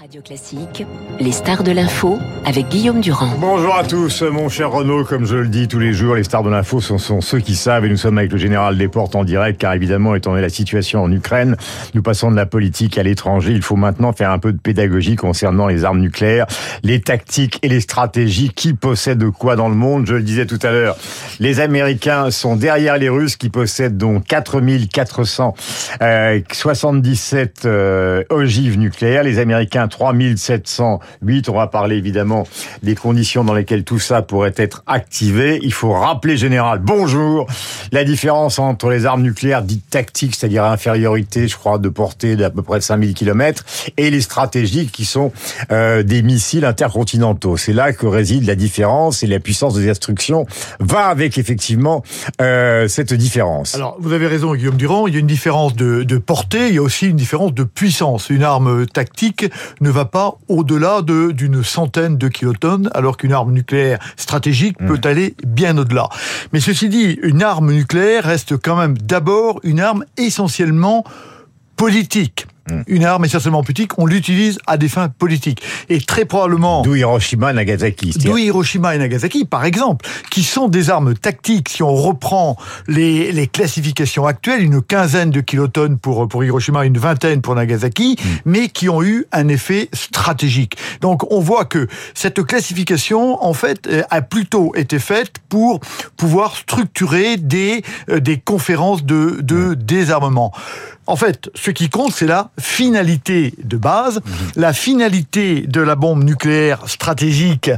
Radio Classique, les stars de l'info avec Guillaume Durand. Bonjour à tous, mon cher Renaud, comme je le dis tous les jours, les stars de l'info sont, ceux qui savent et nous sommes avec le général Desportes en direct car évidemment étant donné la situation en Ukraine, nous passons de la politique à l'étranger, il faut maintenant faire un peu de pédagogie concernant les armes nucléaires, les tactiques et les stratégies, qui possèdent quoi dans le monde, je le disais tout à l'heure, les Américains sont derrière les Russes qui possèdent donc 4477 euh, ogives nucléaires, les Américains 3708. On va parler évidemment des conditions dans lesquelles tout ça pourrait être activé. Il faut rappeler, général, bonjour, la différence entre les armes nucléaires dites tactiques, c'est-à-dire infériorité, je crois, de portée d'à peu près 5000 km, et les stratégiques qui sont euh, des missiles intercontinentaux. C'est là que réside la différence et la puissance de destruction va avec effectivement euh, cette différence. Alors, vous avez raison, Guillaume Durand, il y a une différence de, de portée, il y a aussi une différence de puissance. Une arme tactique ne va pas au-delà de d'une centaine de kilotonnes, alors qu'une arme nucléaire stratégique mmh. peut aller bien au-delà. Mais ceci dit, une arme nucléaire reste quand même d'abord une arme essentiellement politique. Mm. une arme essentiellement politique, on l'utilise à des fins politiques. Et très probablement... D'où Hiroshima et Nagasaki. D'où Hiroshima et Nagasaki, par exemple, qui sont des armes tactiques, si on reprend les, les classifications actuelles, une quinzaine de kilotonnes pour, pour Hiroshima, une vingtaine pour Nagasaki, mm. mais qui ont eu un effet stratégique. Donc on voit que cette classification, en fait, euh, a plutôt été faite pour pouvoir structurer des, euh, des conférences de, de mm. désarmement. En fait, ce qui compte, c'est la finalité de base. Mhm. La finalité de la bombe nucléaire stratégique,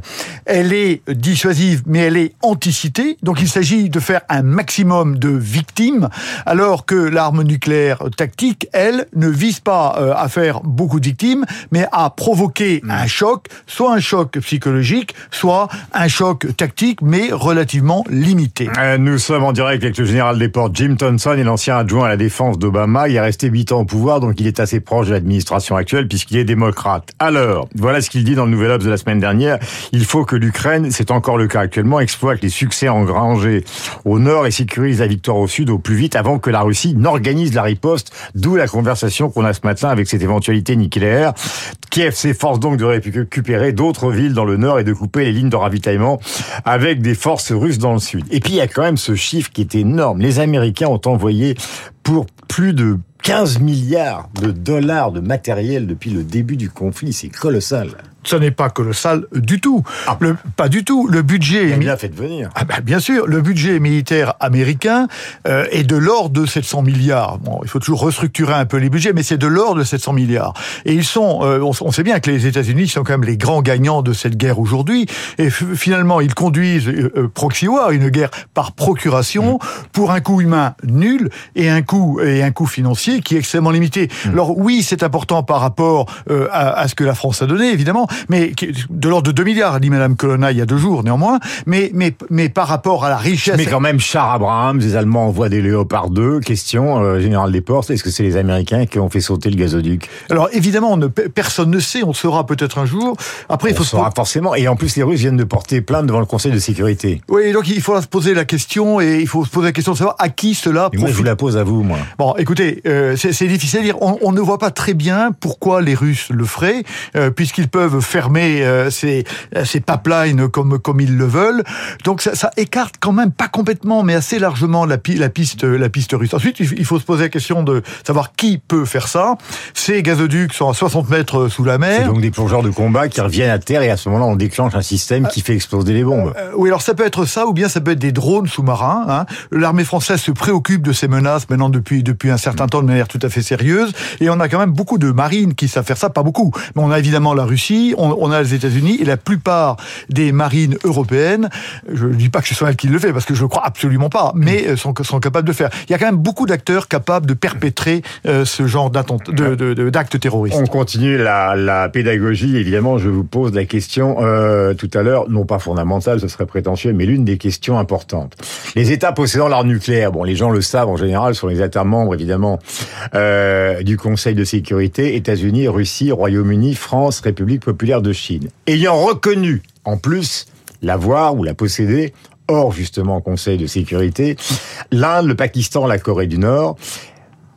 elle est dissuasive, mais elle est anticitée. Donc il s'agit de faire un maximum de victimes, alors que l'arme nucléaire tactique, elle, ne vise pas euh, à faire beaucoup de victimes, mais à provoquer mhm. un choc, soit un choc psychologique, soit un choc tactique, mais relativement limité. Euh, nous sommes en direct avec le général des ports Jim Thompson et l'ancien adjoint à la défense d'Obama. Il resté 8 ans au pouvoir, donc il est assez proche de l'administration actuelle puisqu'il est démocrate. Alors, voilà ce qu'il dit dans le Nouvel Obs de la semaine dernière. Il faut que l'Ukraine, c'est encore le cas actuellement, exploite les succès engrangés au nord et sécurise la victoire au sud au plus vite avant que la Russie n'organise la riposte, d'où la conversation qu'on a ce matin avec cette éventualité nucléaire. Kiev s'efforce donc de récupérer d'autres villes dans le nord et de couper les lignes de ravitaillement avec des forces russes dans le sud. Et puis il y a quand même ce chiffre qui est énorme. Les Américains ont envoyé pour plus de 15 milliards de dollars de matériel depuis le début du conflit, c'est colossal ce n'est pas colossal du tout. Ah. Le, pas du tout. Le budget... Il a bien fait de venir. Ah ben, bien sûr, le budget militaire américain euh, est de l'ordre de 700 milliards. Bon, il faut toujours restructurer un peu les budgets, mais c'est de l'ordre de 700 milliards. Et ils sont... Euh, on, sait bien que les États-Unis sont quand même les grands gagnants de cette guerre aujourd'hui. Et finalement, ils conduisent euh, proxy war, une guerre par procuration, mm. pour un coût humain nul et un coût, et un coût financier qui est extrêmement limité. Mm. Alors oui, c'est important par rapport à, à ce que la France a donné, évidemment, mais de l'ordre de 2 milliards, dit Madame Colonna il y a deux jours néanmoins, mais, mais, mais par rapport à la richesse... Mais quand même, Char Abraham, les Allemands envoient des Léopard 2. Question, euh, Général Desportes, est-ce que c'est les Américains qui ont fait sauter le gazoduc Alors évidemment, ne, personne ne sait, on saura peut-être un jour. Après, il faut saura forcément, et en plus les Russes viennent de porter plainte devant le Conseil de sécurité. Oui, donc il faudra se poser la question, et il faut se poser la question de savoir à qui cela profite. Moi, je vous la pose à vous, moi. Bon, écoutez, euh, c'est difficile à dire. On, on, ne voit pas très bien pourquoi les Russes le feraient, euh, puisqu'ils peuvent fermer euh, ces, ces pipelines comme, comme ils le veulent. Donc ça, ça, écarte quand même, pas complètement, mais assez largement la, la, piste, la piste russe. Ensuite, il faut se poser la question de savoir qui peut faire ça. Ces gazoducs sont à 60 mètres sous la mer. C'est donc des plongeurs de combat qui reviennent à terre et à ce moment-là, on déclenche un système qui fait exploser les bombes. Euh, oui, alors ça peut être ça, ou bien ça peut être des drones sous-marins. Hein. L'armée française se préoccupe de ces menaces maintenant depuis, depuis un certain temps de manière tout à fait sérieuse. Et on a quand même beaucoup de marines qui savent faire ça, pas beaucoup. Mais on a évidemment la Russie, on, a les États-Unis et la plupart des marines européennes. Je ne dis pas que ce soit elle qui le fait parce que je ne crois absolument pas, mais euh, sont, sont capables de faire. Il y a quand même beaucoup d'acteurs capables de perpétrer euh, ce genre d'actes de, terroristes. On continue la, pédagogie. Évidemment, je vous pose la question euh, tout à l'heure, non pas fondamentale, ce serait prétentieux, mais l'une des questions importantes. Les États possédant l'arme nucléaire, bon, les gens le savent en général, sont les États membres évidemment du Conseil de sécurité, États-Unis, Russie, Royaume-Uni, France, République populaire de Chine. Ayant reconnu, en plus, l'avoir ou la posséder, hors justement Conseil de sécurité, l'Inde, le Pakistan, la Corée du Nord,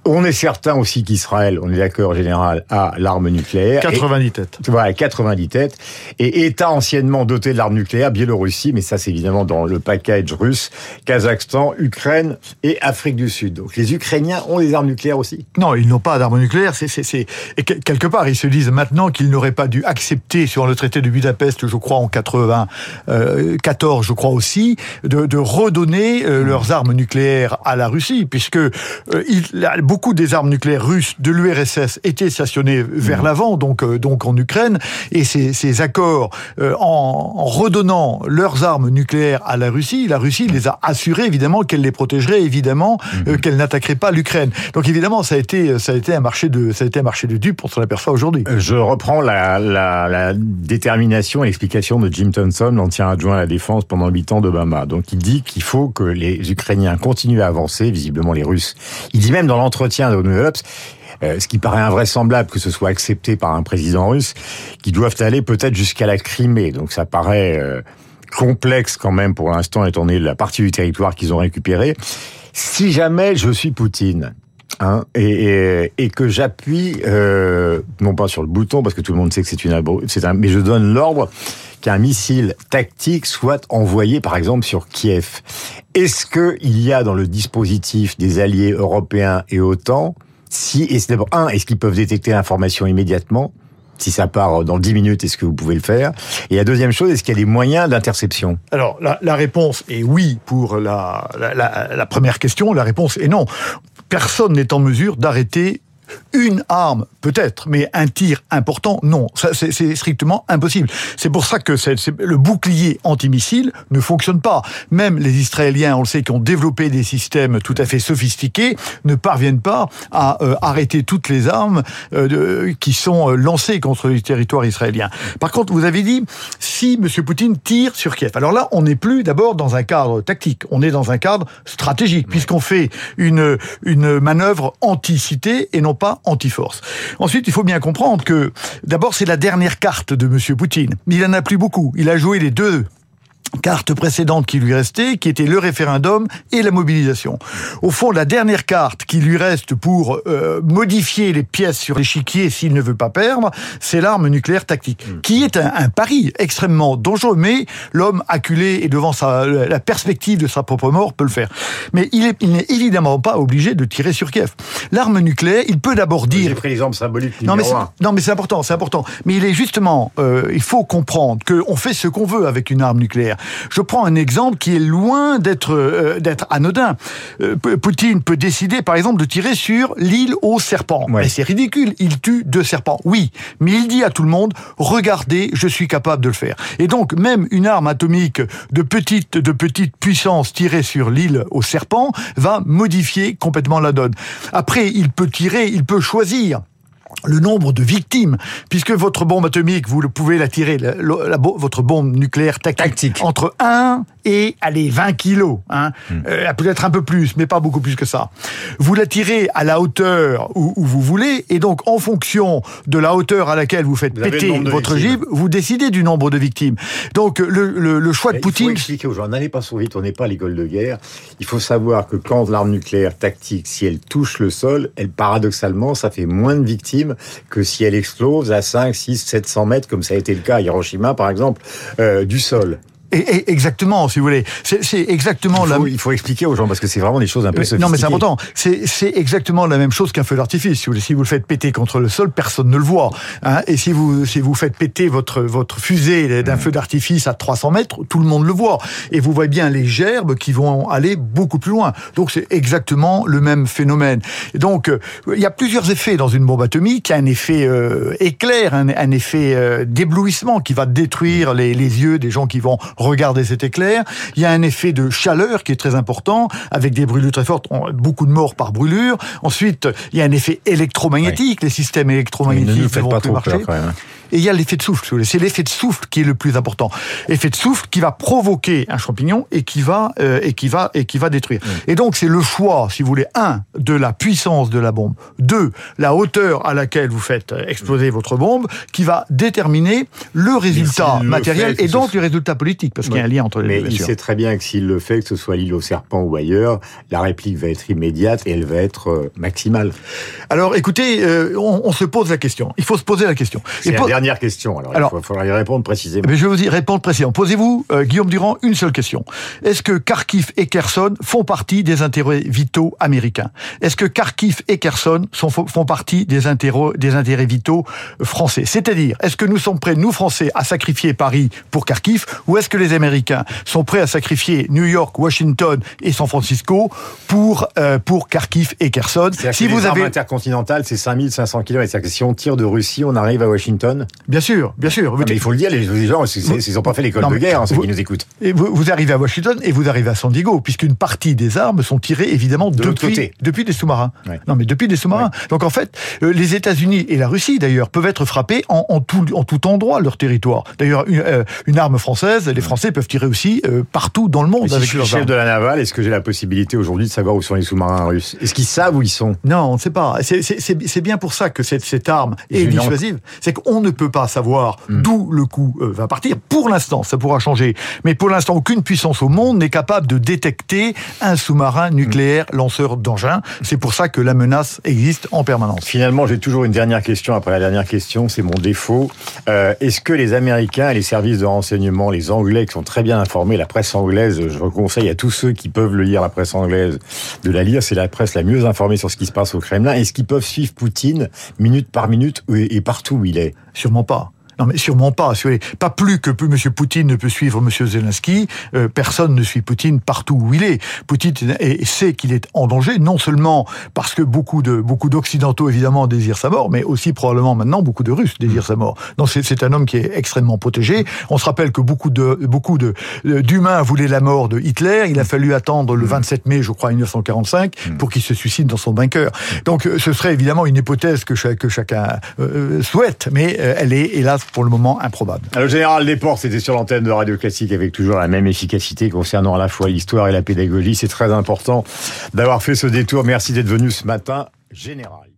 On est certain aussi qu'Israël, on est d'accord général, a l'arme nucléaire. 90 têtes. Voilà, 90 têtes. Et État anciennement doté de l'arme nucléaire, Biélorussie, mais ça c'est évidemment dans le package russe, Kazakhstan, Ukraine et Afrique du Sud. Donc les Ukrainiens ont des armes nucléaires aussi Non, ils n'ont pas d'armes nucléaires. C'est, c'est, Et quelque part, ils se disent maintenant qu'ils n'auraient pas dû accepter sur le traité de Budapest, je crois en 94, je crois aussi, de, de redonner euh, leurs armes nucléaires à la Russie, puisque euh, il, beaucoup des armes nucléaires russes de l'URSS étaient stationnées vers mmh. l'avant, donc, euh, donc en Ukraine, et ces, ces accords, euh, en, en, redonnant leurs armes nucléaires à la Russie, la Russie les a assurés évidemment qu'elle les protégerait, évidemment mmh. euh, qu'elle n'attaquerait pas l'Ukraine. Donc évidemment, ça a été, ça a été un marché de, ça a été un marché de dupes, on s'en aperçoit aujourd'hui. Je reprends la, la, la détermination et l'explication de Jim Thompson, l'ancien adjoint à la défense pendant huit ans d'Obama. Donc il dit qu'il faut que les Ukrainiens continuent à avancer, visiblement les Russes. Il dit même dans New euh, ce qui paraît invraisemblable que ce soit accepté par un président russe, qui doivent aller peut-être jusqu'à la Crimée. Donc ça paraît euh, complexe quand même pour l'instant, étant donné la partie du territoire qu'ils ont récupéré. Si jamais je suis Poutine, Hein, et, que j'appuie euh, non pas sur le bouton parce que tout le monde sait que c'est une c'est un mais je donne l'ordre qu'un missile tactique soit envoyé par exemple sur Kiev. Est-ce que il y a dans le dispositif des alliés européens et OTAN si et c'est d'abord un est-ce qu'ils peuvent détecter l'information immédiatement? Si ça part dans 10 minutes, est-ce que vous pouvez le faire? Et la deuxième chose, est-ce qu'il y a des moyens d'interception? Alors, la, réponse est oui pour la première question. La réponse est non personne n'est en mesure d'arrêter une arme, peut-être, mais un tir important, non. C'est strictement impossible. C'est pour ça que le bouclier antimissile ne fonctionne pas. Même les Israéliens, on le sait, qui ont développé des systèmes tout à fait sophistiqués, ne parviennent pas à euh, arrêter toutes les armes euh, qui sont euh, lancées contre le territoire israélien. Par contre, vous avez dit, si M. Poutine tire sur Kiev. Alors là, on n'est plus d'abord dans un cadre tactique, on est dans un cadre stratégique, puisqu'on fait une, une manœuvre anti-cité et non pas anti-force. Ensuite, il faut bien comprendre que d'abord c'est la dernière carte de M. Poutine. Il en a plus beaucoup. Il a joué les deux carte précédente qui lui restait, qui était le référendum et la mobilisation. Au fond, la dernière carte qui lui reste pour euh, modifier les pièces sur l'échiquier s'il ne veut pas perdre, c'est l'arme nucléaire tactique, mm. qui est un, un, pari extrêmement dangereux, mais l'homme acculé et devant sa, la perspective de sa propre mort peut le faire. Mais il n'est il évidemment pas obligé de tirer sur Kiev. L'arme nucléaire, il peut d'abord dire... J'ai pris l'exemple symbolique non mais, non mais c'est important, c'est important. Mais il est justement, euh, il faut comprendre qu'on fait ce qu'on veut avec une arme nucléaire. Je prends un exemple qui est loin d'être euh, d'être anodin. Euh, Poutine peut décider, par exemple, de tirer sur l'île aux serpents. Mais c'est ridicule. Il tue deux serpents. Oui, mais il dit à tout le monde regardez, je suis capable de le faire. Et donc, même une arme atomique de petite de petite puissance tirée sur l'île aux serpents va modifier complètement la donne. Après, il peut tirer, il peut choisir le nombre de victimes, puisque votre bombe atomique, vous le pouvez la tirer, la, la, votre bombe nucléaire tactique, tactique, entre 1 et, allez, 20 kilos, hein, hmm. euh, peut-être un peu plus, mais pas beaucoup plus que ça. Vous la tirez à la hauteur où, où, vous voulez, et donc en fonction de la hauteur à laquelle vous faites vous péter votre gib, vous décidez du nombre de victimes. Donc le, le, le choix de Poutine... Il faut expliquer aux gens, n'allez pas trop vite, on n'est pas à l'école de guerre. Il faut savoir que quand l'arme nucléaire tactique, si elle touche le sol, elle paradoxalement, ça fait moins de victimes que si elle explose à 5, 6, 700 mètres, comme ça a été le cas à Hiroshima, par exemple, euh, du sol. Et, exactement, si vous voulez. C'est exactement il faut, Il faut expliquer aux gens parce que c'est vraiment des choses un peu sophistiquées. Non, mais c'est important. C'est exactement la même chose qu'un feu d'artifice. Si vous, si vous le faites péter contre le sol, personne ne le voit. Hein et si vous si vous faites péter votre votre fusée d'un mmh. feu d'artifice à 300 mètres, tout le monde le voit. Et vous voyez bien les gerbes qui vont aller beaucoup plus loin. Donc c'est exactement le même phénomène. Et donc euh, il y a plusieurs effets dans une bombe atomique. Il y a un effet euh, éclair, un, un effet euh, d'éblouissement qui va détruire les, les yeux des gens qui vont regardez cet éclair. Il y a un effet de chaleur qui est très important, avec des brûlures très fortes, beaucoup de morts par brûlure. Ensuite, il y a un effet électromagnétique, les systèmes électromagnétiques ne, font pas trop marcher. Peur, quand même. Et il y a l'effet de souffle. C'est l'effet de souffle qui est le plus important. Effet de souffle qui va provoquer un champignon et qui va euh, et qui va et qui va détruire. Et donc c'est le choix, si vous voulez, un de la puissance de la bombe, deux la hauteur à laquelle vous faites exploser votre bombe, qui va déterminer le résultat matériel et donc le résultat politique, parce qu'il y a un lien entre les deux. Mais il sait très bien que s'il le fait, que ce soit l'île au serpent ou ailleurs, la réplique va être immédiate et elle va être euh, maximale. Alors écoutez, euh, on, se pose la question. Il faut se poser la question. C'est dernière question. Alors, il faudra y répondre précisément. Mais je vais vous y répondre précisément. Posez-vous, euh, Guillaume Durand, une seule question. Est-ce que Kharkiv et Kherson font partie des intérêts vitaux américains? Est-ce que Kharkiv et Kherson sont, font partie des intérêts, des intérêts vitaux français? C'est-à-dire, est-ce que nous sommes prêts, nous Français, à sacrifier Paris pour Kharkiv ou est-ce que les Américains sont prêts à sacrifier New York, Washington et San Francisco pour, euh, pour Kharkiv et Kherson? Si vous avez intercontinental, c'est 5500 km. C'est-à-dire que si on tire de Russie, on arrive à Washington Bien sûr, bien sûr. mais il faut le dire, les, gens, ils n'ont pas fait l'école de guerre, hein, ceux qui nous écoutent. Et vous, vous, arrivez à Washington et vous arrivez à San Diego, puisqu'une partie des armes sont tirées évidemment de depuis, depuis des sous-marins. Non, mais depuis des sous-marins. Donc en fait, euh, les États-Unis et la Russie d'ailleurs peuvent être frappés en, en, tout, en tout endroit leur territoire. D'ailleurs, une, euh, une, arme française, les Français peuvent tirer aussi euh, partout dans le monde. avec je suis chef de la navale, est-ce que j'ai la possibilité aujourd'hui de savoir où sont les sous-marins russes? Est-ce qu'ils savent où ils sont? Non, on ne sait pas. C'est bien pour ça que cette, cette arme est dissuasive. C'est qu'on ne peut pas savoir hmm. d'où le coup va partir. Pour l'instant, ça pourra changer. Mais pour l'instant, aucune puissance au monde n'est capable de détecter un sous-marin nucléaire lanceur d'engins. C'est pour ça que la menace existe en permanence. Finalement, j'ai toujours une dernière question après la dernière question, c'est mon défaut. Euh, est-ce que les Américains et les services de renseignement, les Anglais qui sont très bien informés, la presse anglaise, je conseille à tous ceux qui peuvent le lire, la presse anglaise, de la lire, c'est la presse la mieux informée sur ce qui se passe au Kremlin. Est-ce qu'ils peuvent suivre Poutine minute par minute et partout où il est? Sûrement pas. Non, mais sûrement pas. Pas plus que M. Poutine ne peut suivre M. Zelensky, euh, personne ne suit Poutine partout où il est. Poutine sait qu'il est en danger, non seulement parce que beaucoup de beaucoup d'Occidentaux, évidemment, désirent sa mort, mais aussi probablement maintenant beaucoup de Russes désirent sa mort. Donc c'est un homme qui est extrêmement protégé. On se rappelle que beaucoup de beaucoup de d'humains voulaient la mort de Hitler. Il a fallu attendre le 27 mai, je crois, 1945, mm. pour qu'il se suicide dans son bunker. Donc ce serait évidemment une hypothèse que, que chacun euh, souhaite, mais euh, elle est hélas pour le moment improbable. Le général Desportes c'était sur l'antenne de Radio Classique avec toujours la même efficacité concernant à la fois l'histoire et la pédagogie. C'est très important d'avoir fait ce détour. Merci d'être venu ce matin, général.